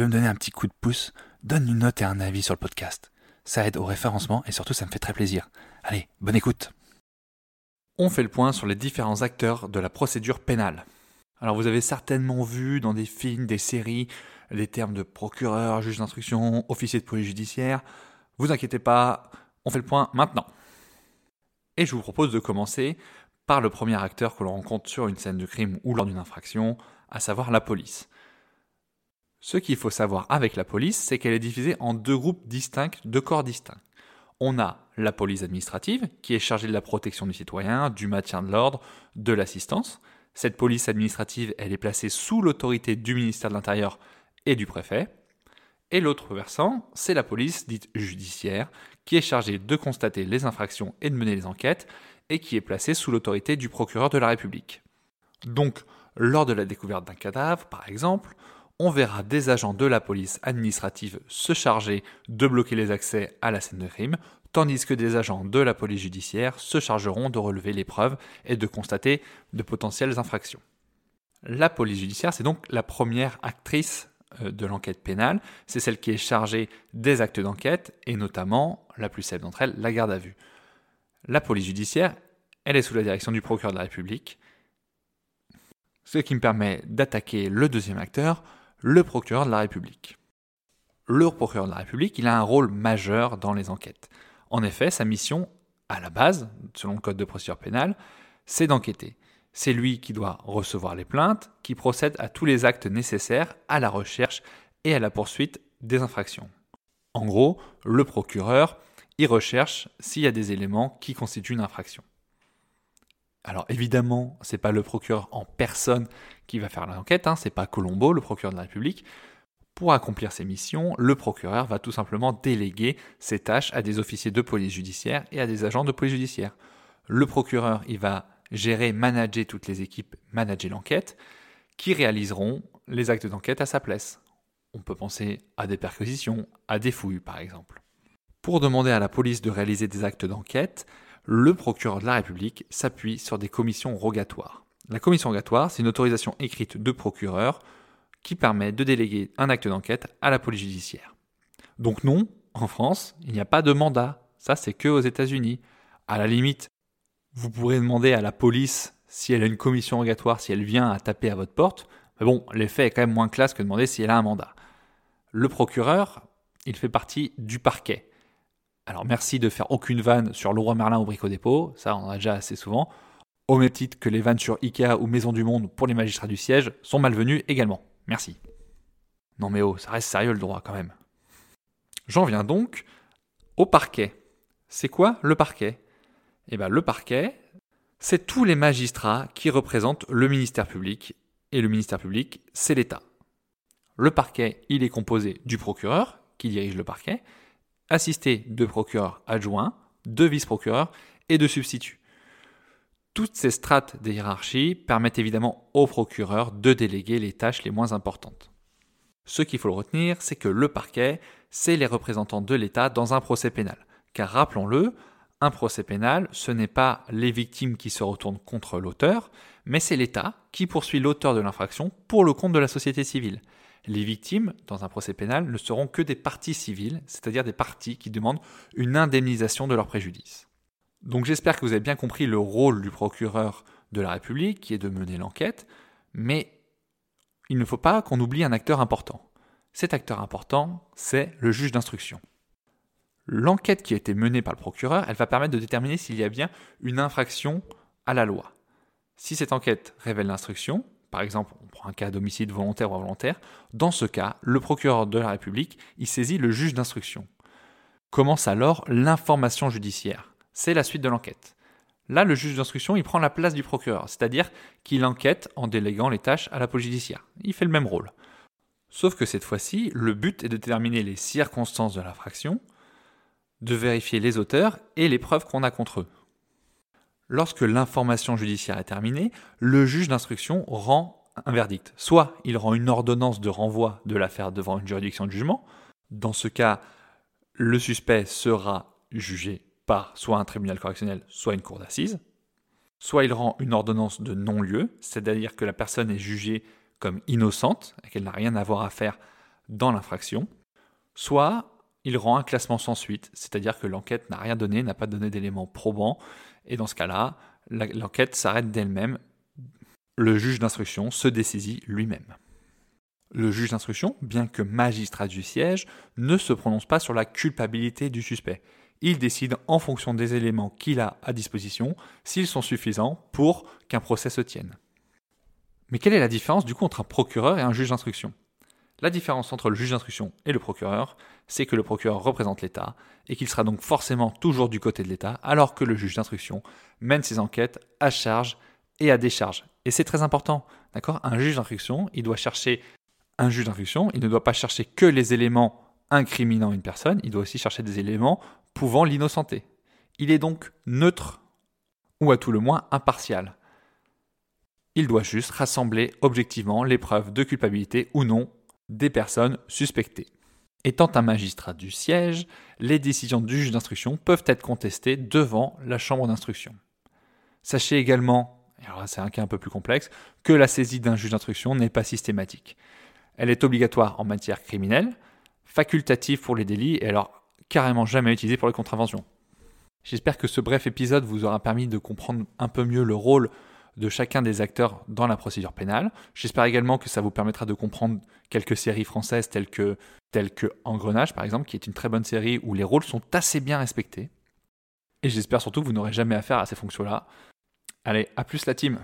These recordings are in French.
Veux me donner un petit coup de pouce, donne une note et un avis sur le podcast. Ça aide au référencement et surtout ça me fait très plaisir. Allez, bonne écoute. On fait le point sur les différents acteurs de la procédure pénale. Alors vous avez certainement vu dans des films, des séries, les termes de procureur, juge d'instruction, officier de police judiciaire. Vous inquiétez pas, on fait le point maintenant. Et je vous propose de commencer par le premier acteur que l'on rencontre sur une scène de crime ou lors d'une infraction, à savoir la police. Ce qu'il faut savoir avec la police, c'est qu'elle est divisée en deux groupes distincts, deux corps distincts. On a la police administrative, qui est chargée de la protection du citoyen, du maintien de l'ordre, de l'assistance. Cette police administrative, elle est placée sous l'autorité du ministère de l'Intérieur et du préfet. Et l'autre versant, c'est la police dite judiciaire, qui est chargée de constater les infractions et de mener les enquêtes, et qui est placée sous l'autorité du procureur de la République. Donc, lors de la découverte d'un cadavre, par exemple, on verra des agents de la police administrative se charger de bloquer les accès à la scène de crime, tandis que des agents de la police judiciaire se chargeront de relever les preuves et de constater de potentielles infractions. La police judiciaire, c'est donc la première actrice euh, de l'enquête pénale, c'est celle qui est chargée des actes d'enquête, et notamment, la plus célèbre d'entre elles, la garde à vue. La police judiciaire, elle est sous la direction du procureur de la République, ce qui me permet d'attaquer le deuxième acteur, le procureur de la République. Le procureur de la République, il a un rôle majeur dans les enquêtes. En effet, sa mission, à la base, selon le Code de procédure pénale, c'est d'enquêter. C'est lui qui doit recevoir les plaintes, qui procède à tous les actes nécessaires à la recherche et à la poursuite des infractions. En gros, le procureur, il recherche s'il y a des éléments qui constituent une infraction. Alors évidemment, c'est pas le procureur en personne qui va faire l'enquête, hein, c'est pas Colombo, le procureur de la République. Pour accomplir ses missions, le procureur va tout simplement déléguer ses tâches à des officiers de police judiciaire et à des agents de police judiciaire. Le procureur, il va gérer, manager toutes les équipes, manager l'enquête, qui réaliseront les actes d'enquête à sa place. On peut penser à des perquisitions, à des fouilles par exemple. Pour demander à la police de réaliser des actes d'enquête, le procureur de la République s'appuie sur des commissions rogatoires. La commission rogatoire, c'est une autorisation écrite de procureur qui permet de déléguer un acte d'enquête à la police judiciaire. Donc non, en France, il n'y a pas de mandat. Ça, c'est que aux États-Unis. À la limite, vous pourrez demander à la police si elle a une commission rogatoire, si elle vient à taper à votre porte. Mais bon, l'effet est quand même moins classe que de demander si elle a un mandat. Le procureur, il fait partie du parquet. Alors merci de faire aucune vanne sur Leroy Merlin au Brico Dépôt, ça on en a déjà assez souvent. Au même titre que les vannes sur Ikea ou Maison du Monde pour les magistrats du siège sont malvenues également. Merci. Non mais oh, ça reste sérieux le droit quand même. J'en viens donc au parquet. C'est quoi le parquet? Eh bien le parquet, c'est tous les magistrats qui représentent le ministère public, et le ministère public, c'est l'État. Le parquet, il est composé du procureur, qui dirige le parquet, assisté de procureurs adjoints, de vice-procureurs et de substituts. Toutes ces strates des hiérarchies permettent évidemment au procureur de déléguer les tâches les moins importantes. Ce qu'il faut retenir, c'est que le parquet, c'est les représentants de l'État dans un procès pénal. Car rappelons-le, un procès pénal, ce n'est pas les victimes qui se retournent contre l'auteur, mais c'est l'État qui poursuit l'auteur de l'infraction pour le compte de la société civile. Les victimes, dans un procès pénal, ne seront que des parties civiles, c'est-à-dire des parties qui demandent une indemnisation de leur préjudice. Donc j'espère que vous avez bien compris le rôle du procureur de la République, qui est de mener l'enquête, mais il ne faut pas qu'on oublie un acteur important. Cet acteur important, c'est le juge d'instruction. L'enquête qui a été menée par le procureur, elle va permettre de déterminer s'il y a bien une infraction à la loi. Si cette enquête révèle l'instruction, par exemple, on prend un cas d'homicide volontaire ou involontaire, dans ce cas, le procureur de la République, il saisit le juge d'instruction. Commence alors l'information judiciaire. C'est la suite de l'enquête. Là, le juge d'instruction, il prend la place du procureur, c'est-à-dire qu'il enquête en déléguant les tâches à la police judiciaire. Il fait le même rôle. Sauf que cette fois-ci, le but est de déterminer les circonstances de l'infraction, de vérifier les auteurs et les preuves qu'on a contre eux. Lorsque l'information judiciaire est terminée, le juge d'instruction rend un verdict. Soit il rend une ordonnance de renvoi de l'affaire devant une juridiction de jugement. Dans ce cas, le suspect sera jugé par soit un tribunal correctionnel, soit une cour d'assises. Soit il rend une ordonnance de non-lieu, c'est-à-dire que la personne est jugée comme innocente et qu'elle n'a rien à voir à faire dans l'infraction. Soit il rend un classement sans suite, c'est-à-dire que l'enquête n'a rien donné, n'a pas donné d'éléments probants, et dans ce cas-là, l'enquête s'arrête d'elle-même. Le juge d'instruction se dessaisit lui-même. Le juge d'instruction, bien que magistrat du siège, ne se prononce pas sur la culpabilité du suspect. Il décide en fonction des éléments qu'il a à disposition s'ils sont suffisants pour qu'un procès se tienne. Mais quelle est la différence du coup entre un procureur et un juge d'instruction? La différence entre le juge d'instruction et le procureur, c'est que le procureur représente l'État et qu'il sera donc forcément toujours du côté de l'État, alors que le juge d'instruction mène ses enquêtes à charge et à décharge. Et c'est très important, d'accord? Un juge d'instruction, il doit chercher un juge d'instruction, il ne doit pas chercher que les éléments incriminant une personne, il doit aussi chercher des éléments pouvant l'innocenter. Il est donc neutre, ou à tout le moins impartial. Il doit juste rassembler objectivement les preuves de culpabilité ou non des personnes suspectées. Étant un magistrat du siège, les décisions du juge d'instruction peuvent être contestées devant la chambre d'instruction. Sachez également, et alors c'est un cas un peu plus complexe, que la saisie d'un juge d'instruction n'est pas systématique. Elle est obligatoire en matière criminelle, facultative pour les délits et alors carrément jamais utilisée pour les contraventions. J'espère que ce bref épisode vous aura permis de comprendre un peu mieux le rôle de chacun des acteurs dans la procédure pénale. J'espère également que ça vous permettra de comprendre quelques séries françaises telles que, Engrenage, par exemple, qui est une très bonne série où les rôles sont assez bien respectés. Et j'espère surtout que vous n'aurez jamais affaire à ces fonctions-là. Allez, à plus la team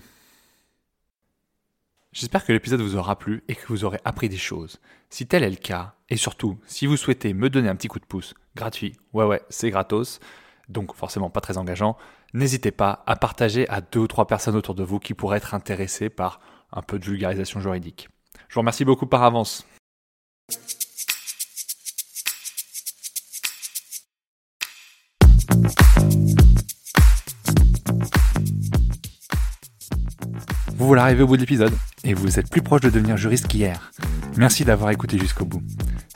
J'espère que l'épisode vous aura plu et que vous aurez appris des choses. Si tel est le cas, et surtout, si vous souhaitez me donner un petit coup de pouce, gratuit, ouais ouais, c'est gratos, donc forcément pas très engageant, n'hésitez pas à partager à deux ou trois personnes autour de vous qui pourraient être intéressées par un peu de vulgarisation juridique. Je vous remercie beaucoup par avance. Vous voilà arrivé au bout de l'épisode et vous êtes plus proche de devenir juriste qu'hier. Merci d'avoir écouté jusqu'au bout.